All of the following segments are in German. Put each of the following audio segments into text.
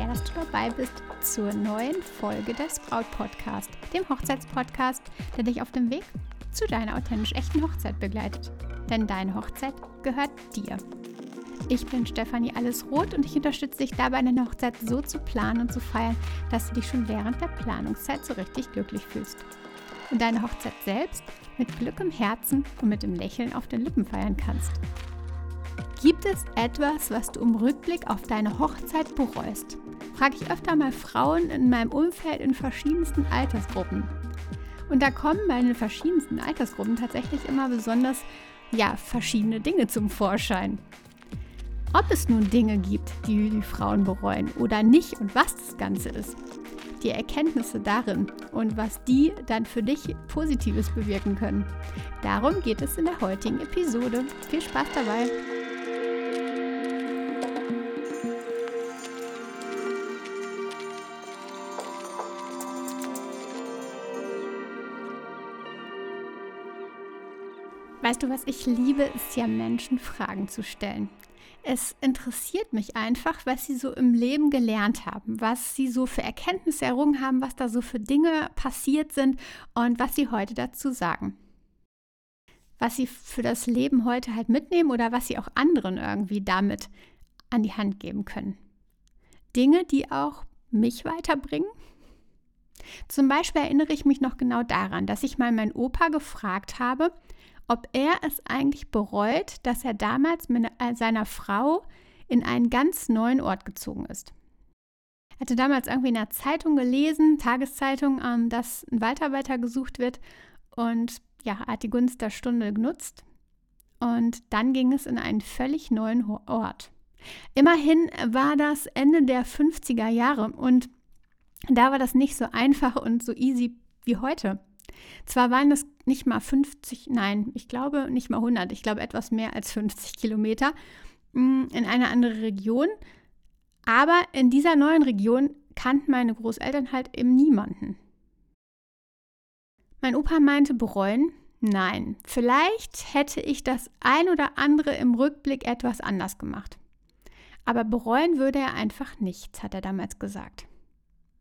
sehr, dass du dabei bist zur neuen Folge des Braut Podcast, dem Hochzeitspodcast, der dich auf dem Weg zu deiner authentisch echten Hochzeit begleitet. Denn deine Hochzeit gehört dir. Ich bin Stefanie Allesroth und ich unterstütze dich dabei, deine Hochzeit so zu planen und zu feiern, dass du dich schon während der Planungszeit so richtig glücklich fühlst. Und deine Hochzeit selbst mit Glück im Herzen und mit dem Lächeln auf den Lippen feiern kannst. Gibt es etwas, was du im Rückblick auf deine Hochzeit bereust? Frage ich öfter mal Frauen in meinem Umfeld in verschiedensten Altersgruppen. Und da kommen bei den verschiedensten Altersgruppen tatsächlich immer besonders ja, verschiedene Dinge zum Vorschein. Ob es nun Dinge gibt, die die Frauen bereuen oder nicht und was das Ganze ist, die Erkenntnisse darin und was die dann für dich Positives bewirken können. Darum geht es in der heutigen Episode. Viel Spaß dabei! Weißt du was, ich liebe es ja, Menschen Fragen zu stellen. Es interessiert mich einfach, was sie so im Leben gelernt haben, was sie so für Erkenntnisse errungen haben, was da so für Dinge passiert sind und was sie heute dazu sagen. Was sie für das Leben heute halt mitnehmen oder was sie auch anderen irgendwie damit an die Hand geben können. Dinge, die auch mich weiterbringen. Zum Beispiel erinnere ich mich noch genau daran, dass ich mal meinen Opa gefragt habe, ob er es eigentlich bereut, dass er damals mit äh, seiner Frau in einen ganz neuen Ort gezogen ist. Er hatte damals irgendwie in der Zeitung gelesen, Tageszeitung, ähm, dass ein Waldarbeiter gesucht wird und ja, hat die Gunst der Stunde genutzt und dann ging es in einen völlig neuen Ort. Immerhin war das Ende der 50er Jahre und da war das nicht so einfach und so easy wie heute. Zwar waren das nicht mal 50, nein, ich glaube nicht mal 100, ich glaube etwas mehr als 50 Kilometer mm, in eine andere Region. Aber in dieser neuen Region kannten meine Großeltern halt eben niemanden. Mein Opa meinte bereuen, nein, vielleicht hätte ich das ein oder andere im Rückblick etwas anders gemacht. Aber bereuen würde er einfach nichts, hat er damals gesagt.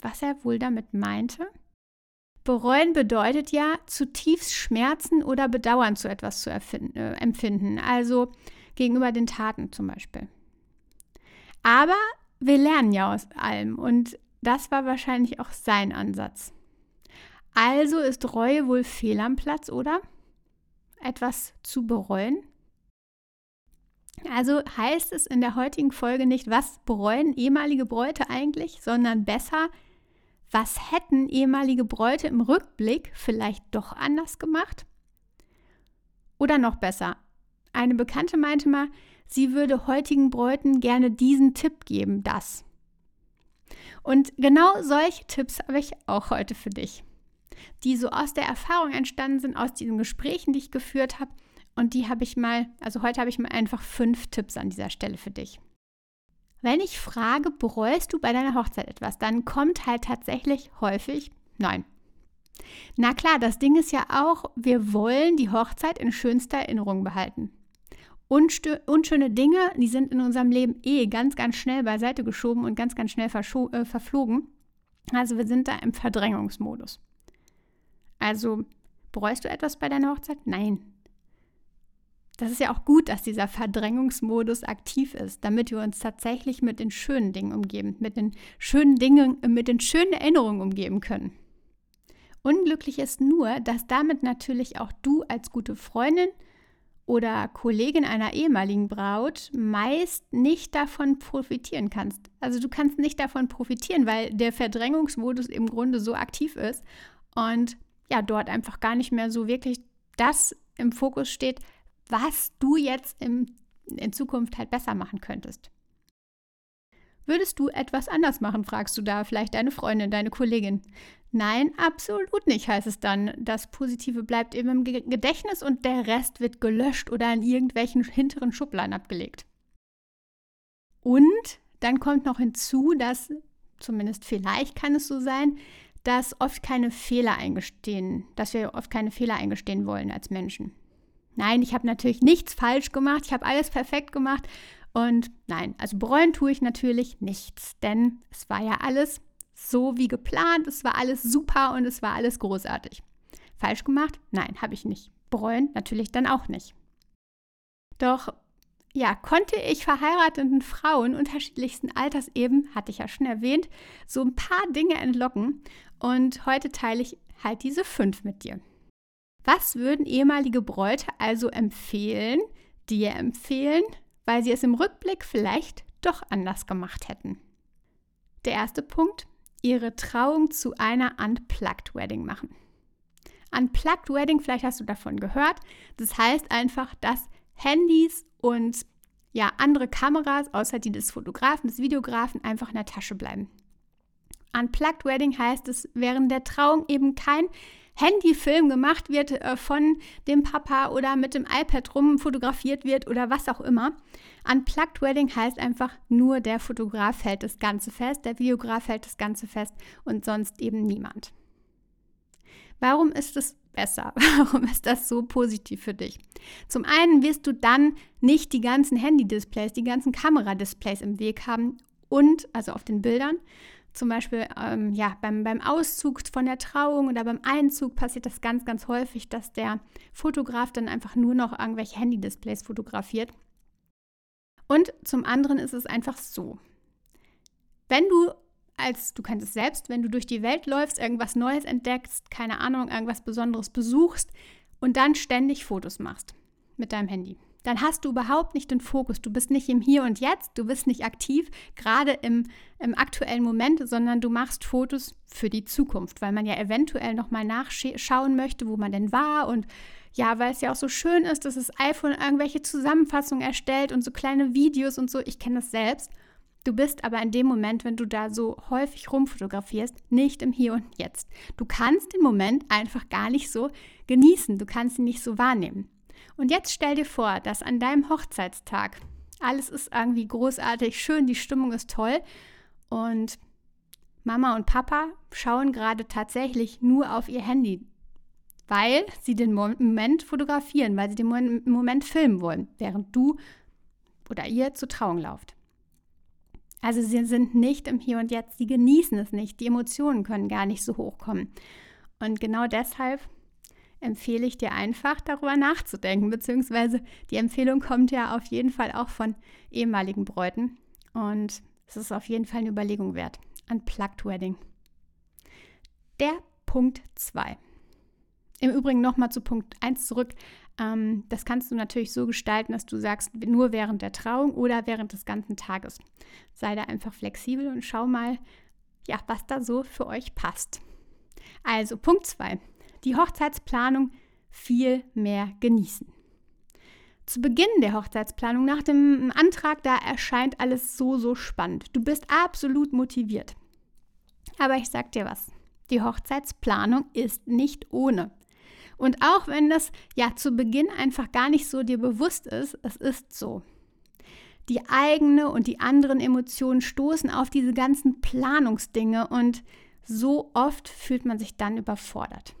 Was er wohl damit meinte? Bereuen bedeutet ja, zutiefst Schmerzen oder Bedauern zu etwas zu äh, empfinden, also gegenüber den Taten zum Beispiel. Aber wir lernen ja aus allem und das war wahrscheinlich auch sein Ansatz. Also ist Reue wohl fehl am Platz, oder? Etwas zu bereuen? Also heißt es in der heutigen Folge nicht, was bereuen ehemalige Bräute eigentlich, sondern besser, was hätten ehemalige Bräute im Rückblick vielleicht doch anders gemacht? Oder noch besser, eine Bekannte meinte mal, sie würde heutigen Bräuten gerne diesen Tipp geben, das. Und genau solche Tipps habe ich auch heute für dich, die so aus der Erfahrung entstanden sind, aus diesen Gesprächen, die ich geführt habe. Und die habe ich mal, also heute habe ich mal einfach fünf Tipps an dieser Stelle für dich. Wenn ich frage, bereust du bei deiner Hochzeit etwas, dann kommt halt tatsächlich häufig Nein. Na klar, das Ding ist ja auch, wir wollen die Hochzeit in schönster Erinnerung behalten. Unschöne Dinge, die sind in unserem Leben eh ganz, ganz schnell beiseite geschoben und ganz, ganz schnell äh, verflogen. Also wir sind da im Verdrängungsmodus. Also bereust du etwas bei deiner Hochzeit? Nein, das ist ja auch gut, dass dieser Verdrängungsmodus aktiv ist, damit wir uns tatsächlich mit den schönen Dingen umgeben, mit den schönen Dingen, mit den schönen Erinnerungen umgeben können. Unglücklich ist nur, dass damit natürlich auch du als gute Freundin oder Kollegin einer ehemaligen Braut meist nicht davon profitieren kannst. Also du kannst nicht davon profitieren, weil der Verdrängungsmodus im Grunde so aktiv ist und ja, dort einfach gar nicht mehr so wirklich das im Fokus steht, was du jetzt im, in Zukunft halt besser machen könntest. Würdest du etwas anders machen, fragst du da vielleicht deine Freundin, deine Kollegin. Nein, absolut nicht, heißt es dann. Das Positive bleibt eben im Gedächtnis und der Rest wird gelöscht oder in irgendwelchen hinteren Schubladen abgelegt. Und dann kommt noch hinzu, dass, zumindest vielleicht kann es so sein, dass oft keine Fehler eingestehen, dass wir oft keine Fehler eingestehen wollen als Menschen. Nein, ich habe natürlich nichts falsch gemacht, ich habe alles perfekt gemacht Und nein, also bereuen tue ich natürlich nichts, denn es war ja alles so wie geplant, es war alles super und es war alles großartig. Falsch gemacht? Nein, habe ich nicht. Bereuen natürlich dann auch nicht. Doch ja, konnte ich verheirateten Frauen unterschiedlichsten Alters eben, hatte ich ja schon erwähnt, so ein paar Dinge entlocken. Und heute teile ich halt diese fünf mit dir. Was würden ehemalige Bräute also empfehlen, dir empfehlen, weil sie es im Rückblick vielleicht doch anders gemacht hätten? Der erste Punkt, ihre Trauung zu einer Unplugged Wedding machen. Unplugged Wedding, vielleicht hast du davon gehört. Das heißt einfach, dass Handys und ja, andere Kameras, außer die des Fotografen, des Videografen, einfach in der Tasche bleiben. Unplugged Wedding heißt, dass während der Trauung eben kein Handyfilm gemacht wird äh, von dem Papa oder mit dem iPad rum fotografiert wird oder was auch immer. Unplugged Wedding heißt einfach nur der Fotograf hält das Ganze fest, der Videograf hält das Ganze fest und sonst eben niemand. Warum ist es besser? Warum ist das so positiv für dich? Zum einen wirst du dann nicht die ganzen Handy-Displays, die ganzen Kameradisplays im Weg haben und, also auf den Bildern, zum Beispiel ähm, ja, beim, beim Auszug von der Trauung oder beim Einzug passiert das ganz, ganz häufig, dass der Fotograf dann einfach nur noch irgendwelche Handy-Displays fotografiert. Und zum anderen ist es einfach so, wenn du als, du kannst es selbst, wenn du durch die Welt läufst, irgendwas Neues entdeckst, keine Ahnung, irgendwas Besonderes besuchst und dann ständig Fotos machst mit deinem Handy. Dann hast du überhaupt nicht den Fokus. Du bist nicht im Hier und Jetzt, du bist nicht aktiv, gerade im, im aktuellen Moment, sondern du machst Fotos für die Zukunft, weil man ja eventuell nochmal nachschauen möchte, wo man denn war und ja, weil es ja auch so schön ist, dass das iPhone irgendwelche Zusammenfassungen erstellt und so kleine Videos und so. Ich kenne das selbst. Du bist aber in dem Moment, wenn du da so häufig rumfotografierst, nicht im Hier und Jetzt. Du kannst den Moment einfach gar nicht so genießen, du kannst ihn nicht so wahrnehmen. Und jetzt stell dir vor, dass an deinem Hochzeitstag alles ist irgendwie großartig, schön, die Stimmung ist toll und Mama und Papa schauen gerade tatsächlich nur auf ihr Handy, weil sie den Moment fotografieren, weil sie den Moment filmen wollen, während du oder ihr zur Trauung lauft. Also sie sind nicht im Hier und Jetzt, sie genießen es nicht, die Emotionen können gar nicht so hochkommen. Und genau deshalb empfehle ich dir einfach darüber nachzudenken, beziehungsweise die Empfehlung kommt ja auf jeden Fall auch von ehemaligen Bräuten und es ist auf jeden Fall eine Überlegung wert. Unplugged Wedding. Der Punkt 2. Im Übrigen nochmal zu Punkt 1 zurück. Ähm, das kannst du natürlich so gestalten, dass du sagst, nur während der Trauung oder während des ganzen Tages. Sei da einfach flexibel und schau mal, ja, was da so für euch passt. Also Punkt 2. Die Hochzeitsplanung viel mehr genießen. Zu Beginn der Hochzeitsplanung, nach dem Antrag, da erscheint alles so, so spannend. Du bist absolut motiviert. Aber ich sag dir was, die Hochzeitsplanung ist nicht ohne. Und auch wenn das ja zu Beginn einfach gar nicht so dir bewusst ist, es ist so. Die eigene und die anderen Emotionen stoßen auf diese ganzen Planungsdinge und so oft fühlt man sich dann überfordert.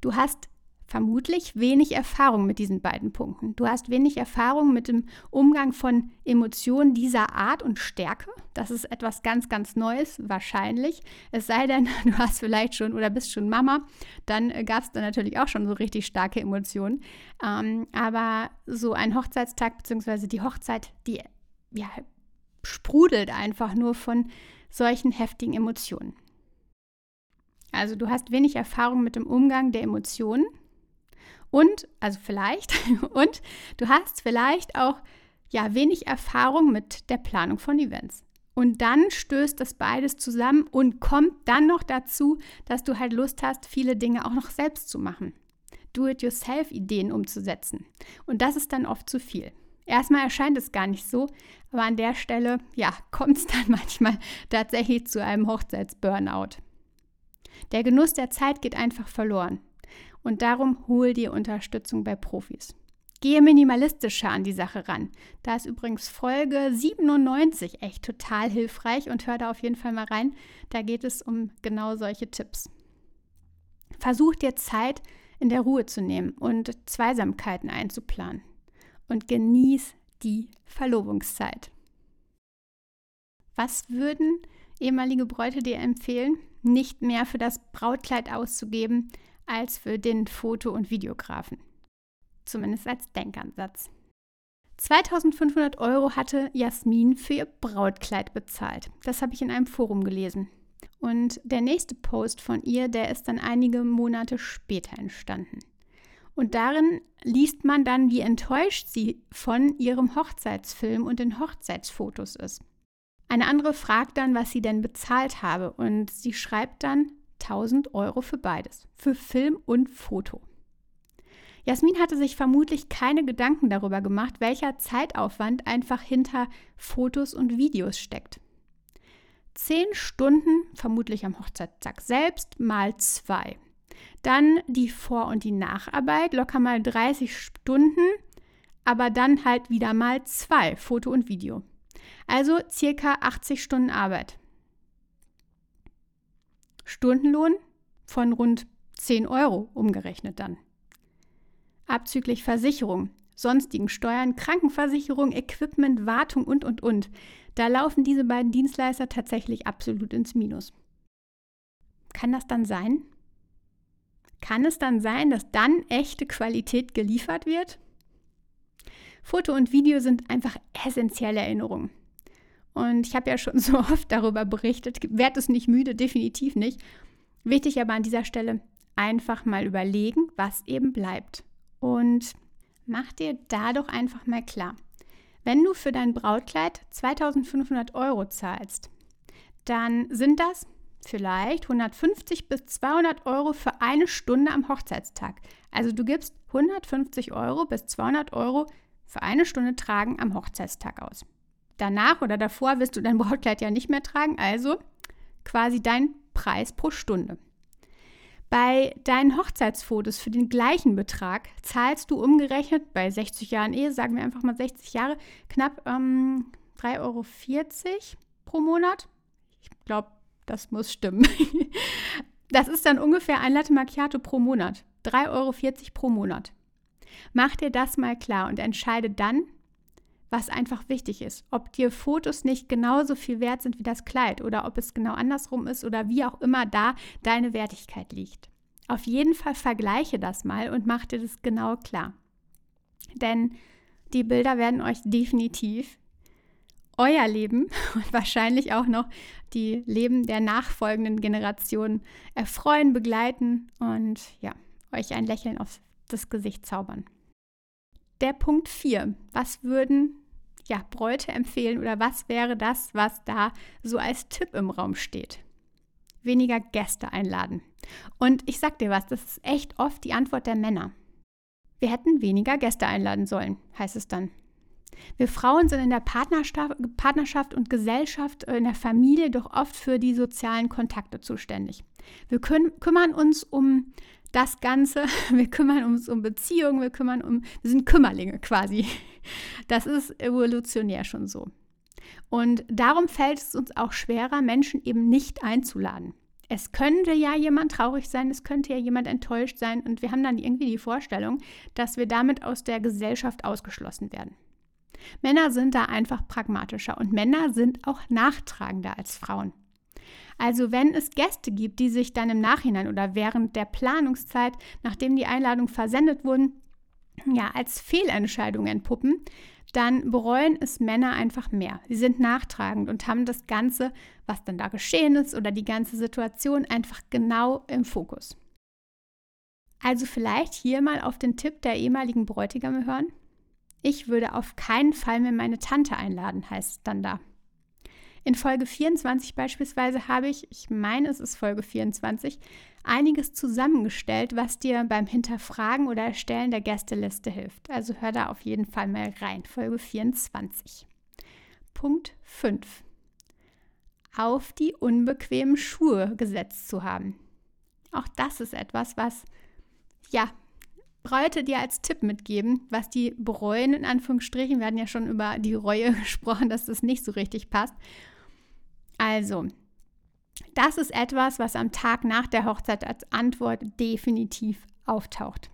Du hast vermutlich wenig Erfahrung mit diesen beiden Punkten. Du hast wenig Erfahrung mit dem Umgang von Emotionen dieser Art und Stärke. Das ist etwas ganz, ganz Neues, wahrscheinlich. Es sei denn, du hast vielleicht schon oder bist schon Mama, dann äh, gab es da natürlich auch schon so richtig starke Emotionen. Ähm, aber so ein Hochzeitstag bzw. die Hochzeit, die ja, sprudelt einfach nur von solchen heftigen Emotionen. Also du hast wenig Erfahrung mit dem Umgang der Emotionen und, also vielleicht, und du hast vielleicht auch ja wenig Erfahrung mit der Planung von Events. Und dann stößt das beides zusammen und kommt dann noch dazu, dass du halt Lust hast, viele Dinge auch noch selbst zu machen. Do-it-yourself-Ideen umzusetzen. Und das ist dann oft zu viel. Erstmal erscheint es gar nicht so, aber an der Stelle, ja, kommt es dann manchmal tatsächlich zu einem Hochzeitsburnout. Der Genuss der Zeit geht einfach verloren. Und darum hol dir Unterstützung bei Profis. Gehe minimalistischer an die Sache ran. Da ist übrigens Folge 97 echt total hilfreich und hör da auf jeden Fall mal rein. Da geht es um genau solche Tipps. Versuch dir Zeit in der Ruhe zu nehmen und Zweisamkeiten einzuplanen. Und genieß die Verlobungszeit. Was würden ehemalige Bräute dir empfehlen? Nicht mehr für das Brautkleid auszugeben als für den Foto- und Videografen. Zumindest als Denkansatz. 2500 Euro hatte Jasmin für ihr Brautkleid bezahlt. Das habe ich in einem Forum gelesen. Und der nächste Post von ihr, der ist dann einige Monate später entstanden. Und darin liest man dann, wie enttäuscht sie von ihrem Hochzeitsfilm und den Hochzeitsfotos ist. Eine andere fragt dann, was sie denn bezahlt habe. Und sie schreibt dann 1000 Euro für beides, für Film und Foto. Jasmin hatte sich vermutlich keine Gedanken darüber gemacht, welcher Zeitaufwand einfach hinter Fotos und Videos steckt. Zehn Stunden, vermutlich am Hochzeitstag selbst, mal zwei. Dann die Vor- und die Nacharbeit, locker mal 30 Stunden, aber dann halt wieder mal zwei, Foto und Video. Also circa 80 Stunden Arbeit. Stundenlohn von rund 10 Euro umgerechnet dann abzüglich Versicherung, sonstigen Steuern, Krankenversicherung, Equipment, Wartung und, und, und. Da laufen diese beiden Dienstleister tatsächlich absolut ins Minus. Kann das dann sein? Kann es dann sein, dass dann echte Qualität geliefert wird? Foto und Video sind einfach essentielle Erinnerungen. Und ich habe ja schon so oft darüber berichtet, werde es nicht müde, definitiv nicht. Wichtig aber an dieser Stelle einfach mal überlegen, was eben bleibt. Und mach dir da doch einfach mal klar, wenn du für dein Brautkleid 2500 Euro zahlst, dann sind das vielleicht 150 bis 200 Euro für eine Stunde am Hochzeitstag. Also du gibst 150 Euro bis 200 Euro für eine Stunde Tragen am Hochzeitstag aus. Danach oder davor wirst du dein Brautkleid ja nicht mehr tragen, also quasi dein Preis pro Stunde. Bei deinen Hochzeitsfotos für den gleichen Betrag zahlst du umgerechnet bei 60 Jahren Ehe, sagen wir einfach mal 60 Jahre, knapp ähm, 3,40 Euro pro Monat. Ich glaube, das muss stimmen. das ist dann ungefähr ein Latte Macchiato pro Monat. 3,40 Euro pro Monat. Mach dir das mal klar und entscheide dann, was einfach wichtig ist. Ob dir Fotos nicht genauso viel wert sind wie das Kleid oder ob es genau andersrum ist oder wie auch immer da deine Wertigkeit liegt. Auf jeden Fall vergleiche das mal und mach dir das genau klar. Denn die Bilder werden euch definitiv euer Leben und wahrscheinlich auch noch die Leben der nachfolgenden Generationen erfreuen, begleiten und ja, euch ein Lächeln auf das Gesicht zaubern. Der Punkt 4. Was würden ja, Bräute empfehlen oder was wäre das, was da so als Tipp im Raum steht? Weniger Gäste einladen. Und ich sag dir was, das ist echt oft die Antwort der Männer. Wir hätten weniger Gäste einladen sollen, heißt es dann. Wir Frauen sind in der Partnerschaft und Gesellschaft, äh, in der Familie doch oft für die sozialen Kontakte zuständig. Wir kümmern uns um das Ganze. Wir kümmern uns um Beziehungen, wir kümmern um, wir sind Kümmerlinge quasi. Das ist evolutionär schon so. Und darum fällt es uns auch schwerer, Menschen eben nicht einzuladen. Es könnte ja jemand traurig sein, es könnte ja jemand enttäuscht sein und wir haben dann irgendwie die Vorstellung, dass wir damit aus der Gesellschaft ausgeschlossen werden. Männer sind da einfach pragmatischer und Männer sind auch nachtragender als Frauen. Also wenn es Gäste gibt, die sich dann im Nachhinein oder während der Planungszeit, nachdem die Einladungen versendet wurden, ja, als Fehlentscheidung entpuppen, dann bereuen es Männer einfach mehr. Sie sind nachtragend und haben das Ganze, was dann da geschehen ist oder die ganze Situation einfach genau im Fokus. Also vielleicht hier mal auf den Tipp der ehemaligen Bräutigame hören. Ich würde auf keinen Fall mehr meine Tante einladen, heißt es dann da. In Folge 24 beispielsweise habe ich, ich meine es ist Folge 24, einiges zusammengestellt, was dir beim Hinterfragen oder Erstellen der Gästeliste hilft. Also hör da auf jeden Fall mal rein. Folge 24. Punkt 5. Auf die unbequemen Schuhe gesetzt zu haben. Auch das ist etwas, was, ja, Bräute dir als Tipp mitgeben, was die bereuen, in Anführungsstrichen. Wir hatten ja schon über die Reue gesprochen, dass das nicht so richtig passt. Also, das ist etwas, was am Tag nach der Hochzeit als Antwort definitiv auftaucht.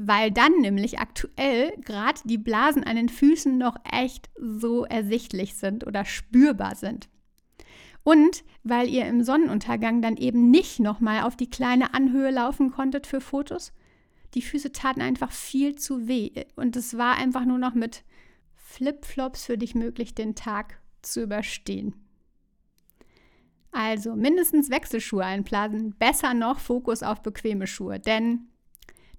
weil dann nämlich aktuell gerade die Blasen an den Füßen noch echt so ersichtlich sind oder spürbar sind. Und weil ihr im Sonnenuntergang dann eben nicht nochmal auf die kleine Anhöhe laufen konntet für Fotos. Die Füße taten einfach viel zu weh und es war einfach nur noch mit Flipflops für dich möglich, den Tag zu überstehen. Also mindestens Wechselschuhe einplanen, besser noch Fokus auf bequeme Schuhe, denn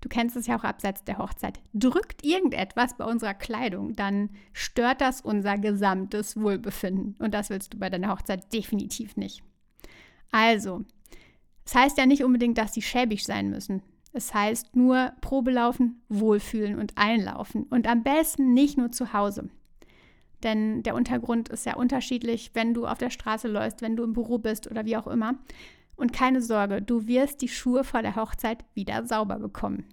du kennst es ja auch abseits der Hochzeit. Drückt irgendetwas bei unserer Kleidung, dann stört das unser gesamtes Wohlbefinden und das willst du bei deiner Hochzeit definitiv nicht. Also, es das heißt ja nicht unbedingt, dass sie schäbig sein müssen. Es heißt nur Probelaufen, wohlfühlen und einlaufen und am besten nicht nur zu Hause. Denn der Untergrund ist ja unterschiedlich, wenn du auf der Straße läufst, wenn du im Büro bist oder wie auch immer. Und keine Sorge, du wirst die Schuhe vor der Hochzeit wieder sauber bekommen.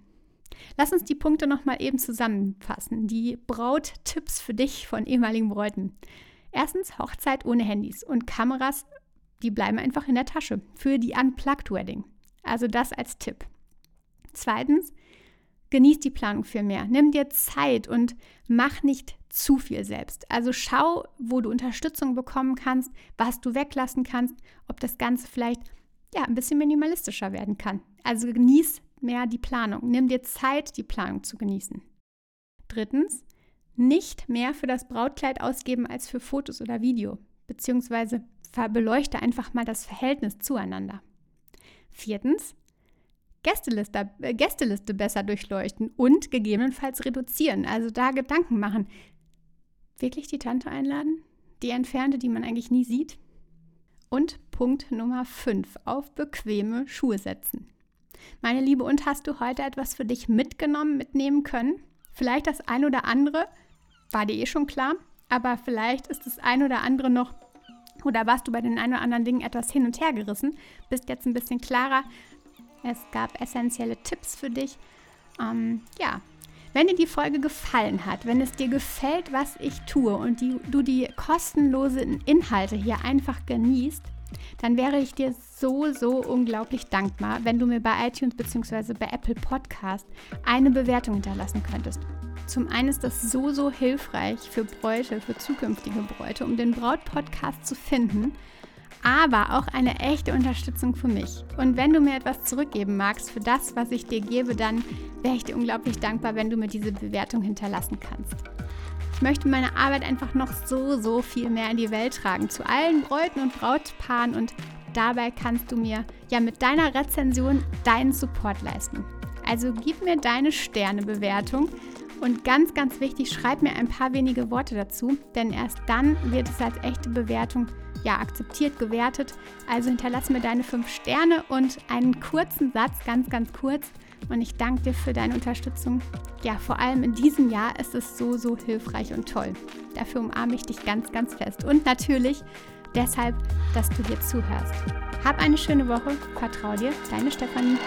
Lass uns die Punkte nochmal eben zusammenfassen. Die Brauttipps für dich von ehemaligen Bräuten. Erstens Hochzeit ohne Handys und Kameras, die bleiben einfach in der Tasche für die Unplugged Wedding. Also das als Tipp. Zweitens, genieß die Planung viel mehr. Nimm dir Zeit und mach nicht zu viel selbst. Also schau, wo du Unterstützung bekommen kannst, was du weglassen kannst, ob das Ganze vielleicht ja, ein bisschen minimalistischer werden kann. Also genieß mehr die Planung. Nimm dir Zeit, die Planung zu genießen. Drittens, nicht mehr für das Brautkleid ausgeben als für Fotos oder Video, beziehungsweise beleuchte einfach mal das Verhältnis zueinander. Viertens, Gästeliste, äh, Gästeliste besser durchleuchten und gegebenenfalls reduzieren. Also da Gedanken machen. Wirklich die Tante einladen? Die Entfernte, die man eigentlich nie sieht? Und Punkt Nummer 5, auf bequeme Schuhe setzen. Meine Liebe, und hast du heute etwas für dich mitgenommen, mitnehmen können? Vielleicht das ein oder andere, war dir eh schon klar, aber vielleicht ist das ein oder andere noch oder warst du bei den ein oder anderen Dingen etwas hin und her gerissen, bist jetzt ein bisschen klarer. Es gab essentielle Tipps für dich. Ähm, ja, wenn dir die Folge gefallen hat, wenn es dir gefällt, was ich tue und die, du die kostenlosen Inhalte hier einfach genießt, dann wäre ich dir so, so unglaublich dankbar, wenn du mir bei iTunes bzw. bei Apple Podcast eine Bewertung hinterlassen könntest. Zum einen ist das so, so hilfreich für Bräute, für zukünftige Bräute, um den Braut-Podcast zu finden aber auch eine echte Unterstützung für mich. Und wenn du mir etwas zurückgeben magst für das, was ich dir gebe, dann wäre ich dir unglaublich dankbar, wenn du mir diese Bewertung hinterlassen kannst. Ich möchte meine Arbeit einfach noch so, so viel mehr in die Welt tragen, zu allen Bräuten und Brautpaaren und dabei kannst du mir ja mit deiner Rezension deinen Support leisten. Also gib mir deine Sternebewertung und ganz, ganz wichtig, schreib mir ein paar wenige Worte dazu, denn erst dann wird es als echte Bewertung ja, akzeptiert, gewertet. Also hinterlass mir deine fünf Sterne und einen kurzen Satz, ganz, ganz kurz. Und ich danke dir für deine Unterstützung. Ja, vor allem in diesem Jahr ist es so, so hilfreich und toll. Dafür umarme ich dich ganz, ganz fest. Und natürlich deshalb, dass du hier zuhörst. Hab eine schöne Woche. Vertrau dir, deine Stefanie.